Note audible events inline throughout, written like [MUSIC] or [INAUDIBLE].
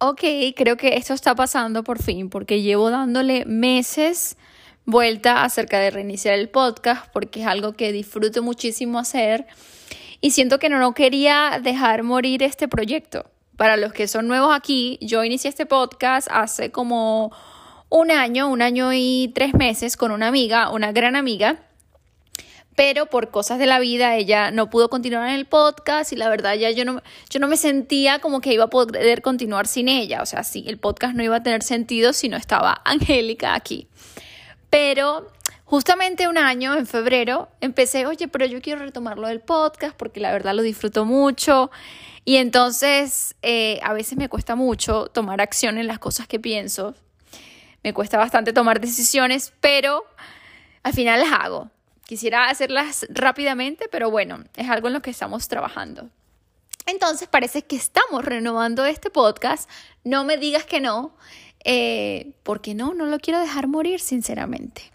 ok, creo que esto está pasando por fin, porque llevo dándole meses vuelta acerca de reiniciar el podcast, porque es algo que disfruto muchísimo hacer y siento que no, quería dejar morir este proyecto. Para los que son nuevos aquí, yo inicié este podcast hace como un año, un año y tres meses con una amiga, una gran amiga pero por cosas de la vida ella no pudo continuar en el podcast y la verdad ya yo no, yo no me sentía como que iba a poder continuar sin ella, o sea, sí, el podcast no iba a tener sentido si no estaba Angélica aquí. Pero justamente un año, en febrero, empecé, oye, pero yo quiero retomarlo del podcast porque la verdad lo disfruto mucho. Y entonces eh, a veces me cuesta mucho tomar acción en las cosas que pienso. Me cuesta bastante tomar decisiones, pero al final las hago. Quisiera hacerlas rápidamente, pero bueno, es algo en lo que estamos trabajando. Entonces parece que estamos renovando este podcast. No me digas que no, eh, porque no, no lo quiero dejar morir, sinceramente.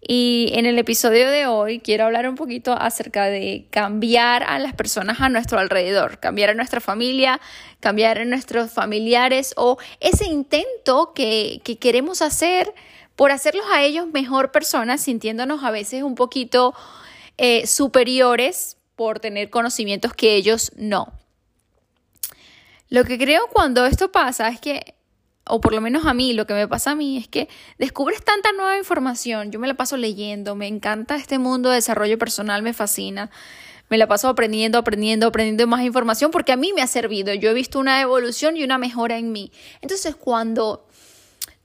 Y en el episodio de hoy quiero hablar un poquito acerca de cambiar a las personas a nuestro alrededor, cambiar a nuestra familia, cambiar a nuestros familiares o ese intento que, que queremos hacer por hacerlos a ellos mejor personas, sintiéndonos a veces un poquito eh, superiores por tener conocimientos que ellos no. Lo que creo cuando esto pasa es que, o por lo menos a mí, lo que me pasa a mí es que descubres tanta nueva información, yo me la paso leyendo, me encanta este mundo de desarrollo personal, me fascina, me la paso aprendiendo, aprendiendo, aprendiendo más información porque a mí me ha servido, yo he visto una evolución y una mejora en mí. Entonces cuando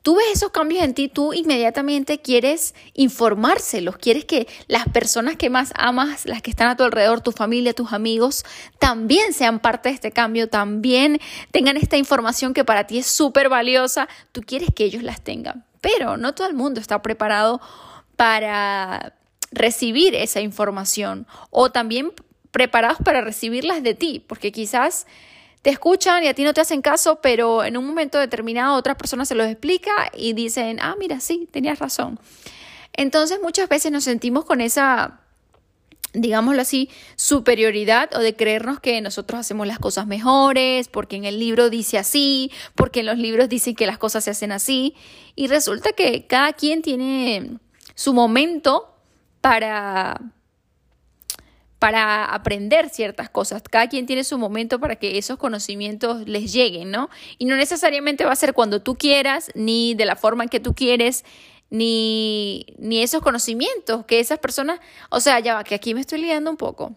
tú ves esos cambios en ti, tú inmediatamente quieres informárselos, quieres que las personas que más amas, las que están a tu alrededor, tu familia, tus amigos, también sean parte de este cambio, también tengan esta información que para ti es súper valiosa, tú quieres que ellos las tengan. Pero no todo el mundo está preparado para recibir esa información o también preparados para recibirlas de ti, porque quizás te escuchan y a ti no te hacen caso, pero en un momento determinado otras personas se los explica y dicen, ah, mira, sí, tenías razón. Entonces muchas veces nos sentimos con esa digámoslo así, superioridad o de creernos que nosotros hacemos las cosas mejores, porque en el libro dice así, porque en los libros dicen que las cosas se hacen así, y resulta que cada quien tiene su momento para para aprender ciertas cosas. Cada quien tiene su momento para que esos conocimientos les lleguen, ¿no? Y no necesariamente va a ser cuando tú quieras, ni de la forma en que tú quieres, ni, ni esos conocimientos que esas personas, o sea, ya va, que aquí me estoy liando un poco.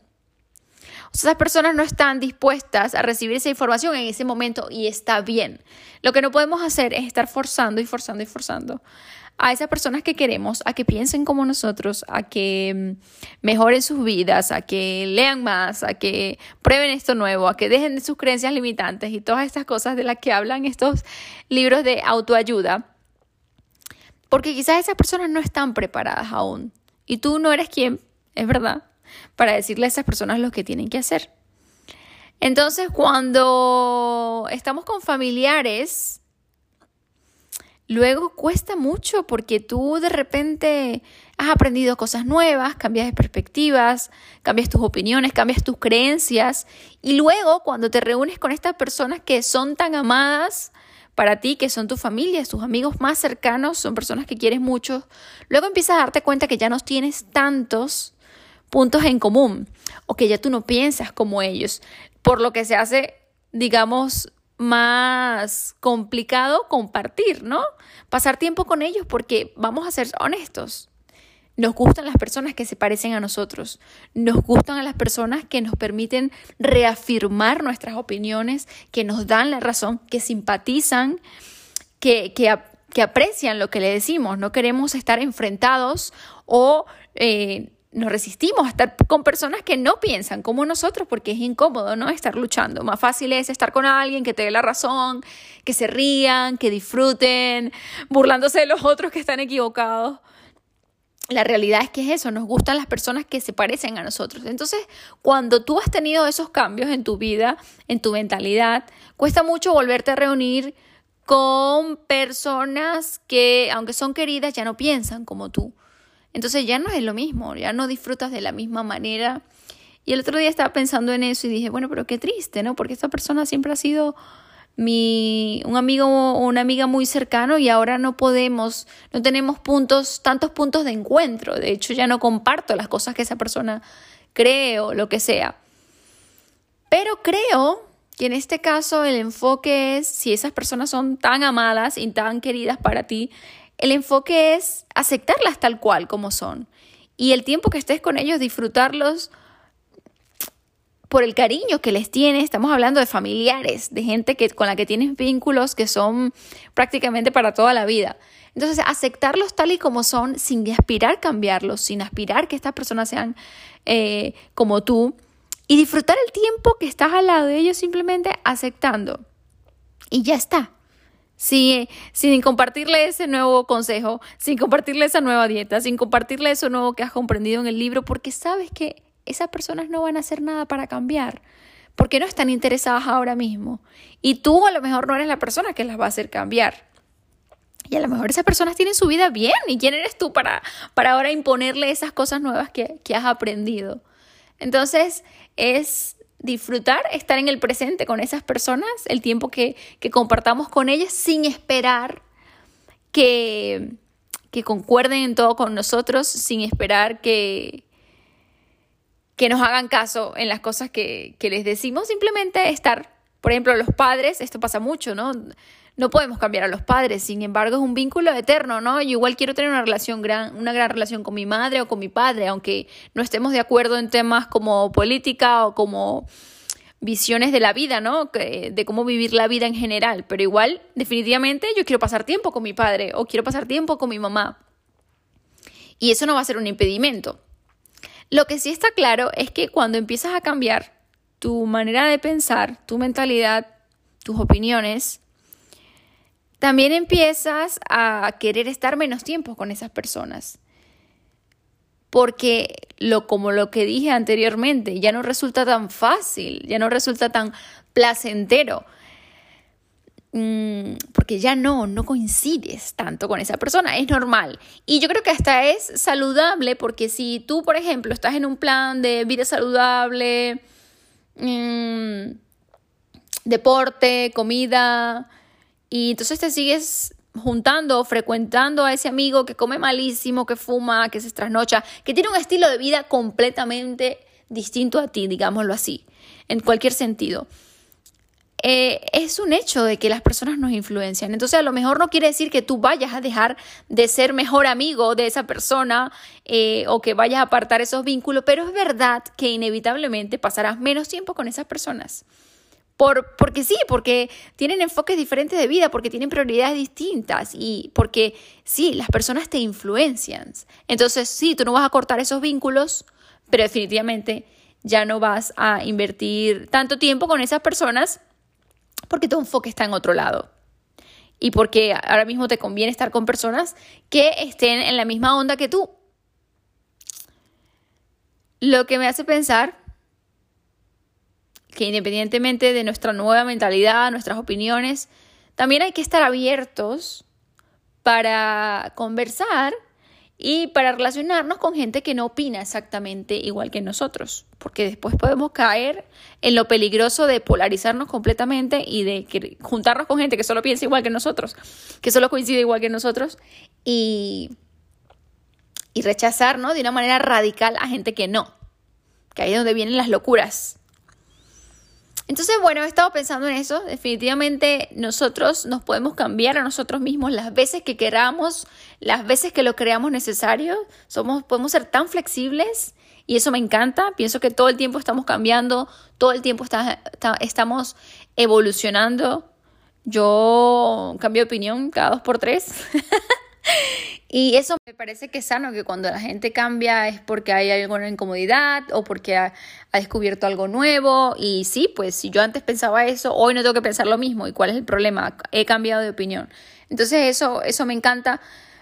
Esas personas no están dispuestas a recibir esa información en ese momento y está bien. Lo que no podemos hacer es estar forzando y forzando y forzando a esas personas que queremos a que piensen como nosotros, a que mm, mejoren sus vidas, a que lean más, a que prueben esto nuevo, a que dejen de sus creencias limitantes y todas estas cosas de las que hablan estos libros de autoayuda. Porque quizás esas personas no están preparadas aún. Y tú no eres quien, es verdad, para decirle a esas personas lo que tienen que hacer. Entonces, cuando estamos con familiares, Luego cuesta mucho porque tú de repente has aprendido cosas nuevas, cambias de perspectivas, cambias tus opiniones, cambias tus creencias y luego cuando te reúnes con estas personas que son tan amadas para ti, que son tu familia, tus amigos más cercanos, son personas que quieres mucho, luego empiezas a darte cuenta que ya no tienes tantos puntos en común o que ya tú no piensas como ellos, por lo que se hace, digamos, más complicado compartir, ¿no? Pasar tiempo con ellos porque vamos a ser honestos. Nos gustan las personas que se parecen a nosotros. Nos gustan a las personas que nos permiten reafirmar nuestras opiniones, que nos dan la razón, que simpatizan, que, que, aprecian lo que le decimos. No queremos estar enfrentados o eh, nos resistimos a estar con personas que no piensan como nosotros porque es incómodo, ¿no? Estar luchando. Más fácil es estar con alguien que te dé la razón, que se rían, que disfruten, burlándose de los otros que están equivocados. La realidad es que es eso, nos gustan las personas que se parecen a nosotros. Entonces, cuando tú has tenido esos cambios en tu vida, en tu mentalidad, cuesta mucho volverte a reunir con personas que, aunque son queridas, ya no piensan como tú entonces ya no es lo mismo, ya no disfrutas de la misma manera. Y el otro día estaba pensando en eso y dije, bueno, pero qué triste, ¿no? Porque esta persona siempre ha sido mi, un amigo o una amiga muy cercano y ahora no podemos, no tenemos puntos, tantos puntos de encuentro. De hecho, ya no comparto las cosas que esa persona cree o lo que sea. Pero creo que en este caso el enfoque es, si esas personas son tan amadas y tan queridas para ti, el enfoque es aceptarlas tal cual como son. Y el tiempo que estés con ellos, disfrutarlos por el cariño que les tienes, estamos hablando de familiares, de gente que, con la que tienes vínculos que son prácticamente para toda la vida. Entonces, aceptarlos tal y como son, sin aspirar cambiarlos, sin aspirar que estas personas sean eh, como tú, y disfrutar el tiempo que estás al lado de ellos simplemente aceptando. Y ya está. Sí, sin compartirle ese nuevo consejo, sin compartirle esa nueva dieta, sin compartirle eso nuevo que has comprendido en el libro, porque sabes que esas personas no van a hacer nada para cambiar, porque no están interesadas ahora mismo. Y tú a lo mejor no eres la persona que las va a hacer cambiar. Y a lo mejor esas personas tienen su vida bien. ¿Y quién eres tú para, para ahora imponerle esas cosas nuevas que, que has aprendido? Entonces es disfrutar, estar en el presente con esas personas, el tiempo que, que compartamos con ellas sin esperar que, que concuerden en todo con nosotros, sin esperar que, que nos hagan caso en las cosas que, les decimos, simplemente estar. Por ejemplo, los padres, esto pasa mucho, ¿no? No podemos cambiar a los padres, sin embargo es un vínculo eterno, ¿no? Yo igual quiero tener una relación gran, una gran relación con mi madre o con mi padre, aunque no estemos de acuerdo en temas como política o como visiones de la vida, ¿no? De cómo vivir la vida en general, pero igual, definitivamente, yo quiero pasar tiempo con mi padre o quiero pasar tiempo con mi mamá. Y eso no va a ser un impedimento. Lo que sí está claro es que cuando empiezas a cambiar tu manera de pensar, tu mentalidad, tus opiniones, también empiezas a querer estar menos tiempo con esas personas. Porque lo como lo que dije anteriormente, ya no resulta tan fácil, ya no resulta tan placentero Mm, porque ya no, no coincides tanto con esa persona, es normal. Y yo creo que hasta es saludable porque si tú, por ejemplo, estás en un plan de vida saludable, mm, deporte, comida, y entonces te sigues juntando, frecuentando a ese amigo que come malísimo, que fuma, que se trasnocha, que tiene un estilo de vida completamente distinto a ti, digámoslo así, en cualquier sentido. Eh, es un hecho de que las personas nos influencian. Entonces a lo mejor no quiere decir que tú vayas a dejar de ser mejor amigo de esa persona eh, o que vayas a apartar esos vínculos, pero es verdad que inevitablemente pasarás menos tiempo con esas personas. Por, porque sí, porque tienen enfoques diferentes de vida, porque tienen prioridades distintas y porque sí, las personas te influencian. Entonces sí, tú no vas a cortar esos vínculos, pero definitivamente ya no vas a invertir tanto tiempo con esas personas porque tu enfoque está en otro lado. Y porque ahora mismo te conviene estar con personas que estén en la misma onda que tú. Lo que me hace pensar que independientemente de nuestra nueva mentalidad, nuestras opiniones, también hay que estar abiertos para conversar y para relacionarnos con gente que no opina exactamente igual que nosotros, porque después podemos caer en lo peligroso de polarizarnos completamente y de juntarnos con gente que solo piensa igual que nosotros, que solo coincide igual que nosotros y, y rechazar de una manera radical a gente que no, que ahí es donde vienen las locuras entonces, bueno, he estado pensando en eso. Definitivamente nosotros nos podemos cambiar a nosotros mismos las veces que queramos, las veces que lo creamos necesario. Somos, podemos ser tan flexibles y eso me encanta. Pienso que todo el tiempo estamos cambiando, todo el tiempo estamos evolucionando. Yo cambio de opinión cada dos por tres. [LAUGHS] Y eso me parece que es sano, que cuando la gente cambia es porque hay alguna incomodidad o porque ha, descubierto algo nuevo. Y sí, pues si yo antes pensaba eso, hoy no tengo que pensar lo mismo. ¿Y cuál es el problema? He cambiado de opinión. Entonces eso, eso me encanta.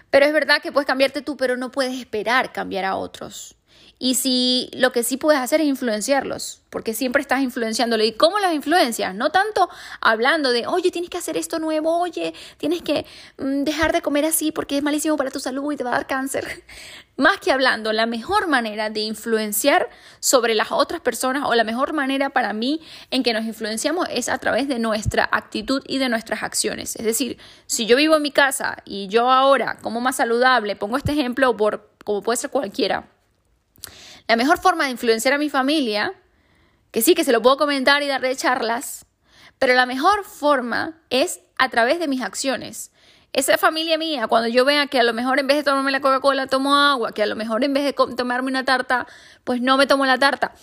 Pero es verdad que puedes cambiarte tú, pero no puedes esperar cambiar a otros. Y si lo que sí puedes hacer es influenciarlos, porque siempre estás influenciándolo. ¿Y cómo los influencias? No tanto hablando de, oye, tienes que hacer esto nuevo, oye, tienes que mm, dejar de comer así porque es malísimo para tu salud y te va a dar cáncer. [LAUGHS] Más que hablando, la mejor manera de influenciar sobre las otras personas o la mejor manera para mí en que nos influenciamos es a través de nuestra actitud y de nuestras acciones. Es decir, si yo vivo en mi casa y yo ahora como más saludable, pongo este ejemplo por como puede ser cualquiera la mejor forma de influenciar a mi familia, que sí que se lo puedo comentar y darle charlas, pero la mejor forma es a través de mis acciones. Esa familia mía, cuando yo vea que a lo mejor en vez de tomarme la Coca-Cola tomo agua, que a lo mejor en vez de tomarme una tarta, pues no me tomo la tarta,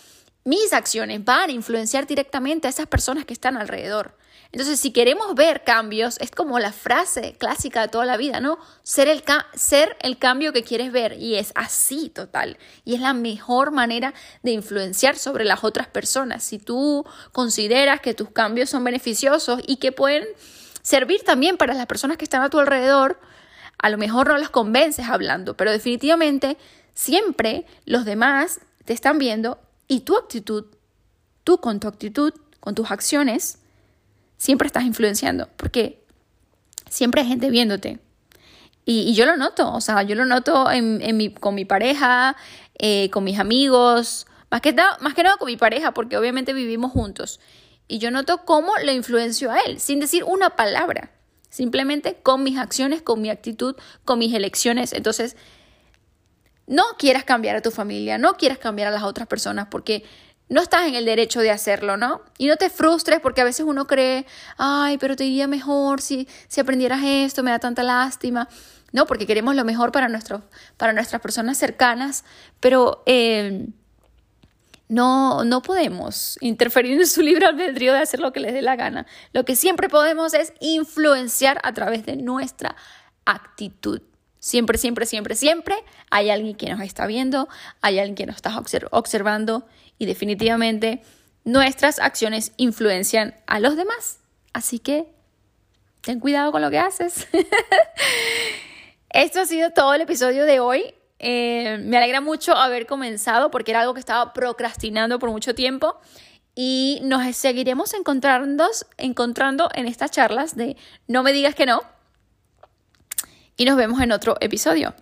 mis acciones van a influenciar directamente a esas personas que están alrededor. Entonces, si queremos ver cambios, es como la frase clásica de toda la vida, ¿no? Ser el, ser el cambio que quieres ver. Y es así total. Y es la mejor manera de influenciar sobre las otras personas. Si tú consideras que tus cambios son beneficiosos y que pueden servir también para las personas que están a tu alrededor, a lo mejor no las convences hablando, pero definitivamente siempre los demás te están viendo y tu actitud, tú con tu actitud, con tus acciones, siempre estás influenciando, porque siempre hay gente viéndote. Y, yo lo noto, o sea, yo lo noto en, mi, con mi pareja, eh, con mis amigos, más que, más que nada con mi pareja, porque obviamente vivimos juntos. Y yo noto cómo lo influencio a él, sin decir una palabra, simplemente con mis acciones, con mi actitud, con mis elecciones. Entonces, no quieras cambiar a tu familia, no quieras cambiar a las otras personas, porque no estás en el derecho de hacerlo, ¿no? Y no te frustres porque a veces uno cree, ay, pero te iría mejor si, si aprendieras esto, me da tanta lástima. No, porque queremos lo mejor para, para nuestras personas cercanas, pero eh, no, no podemos interferir en su libre albedrío de hacer lo que les dé la gana. Lo que siempre podemos es influenciar a través de nuestra actitud. Siempre, siempre, siempre, siempre hay alguien que nos está viendo, hay alguien que nos está observando y definitivamente nuestras acciones influencian a los demás. Así que ten cuidado con lo que haces. [LAUGHS] Esto ha sido todo el episodio de hoy. Eh, me alegra mucho haber comenzado porque era algo que estaba procrastinando por mucho tiempo y nos seguiremos encontrando, encontrando en estas charlas de No me digas que no y nos vemos en otro episodio.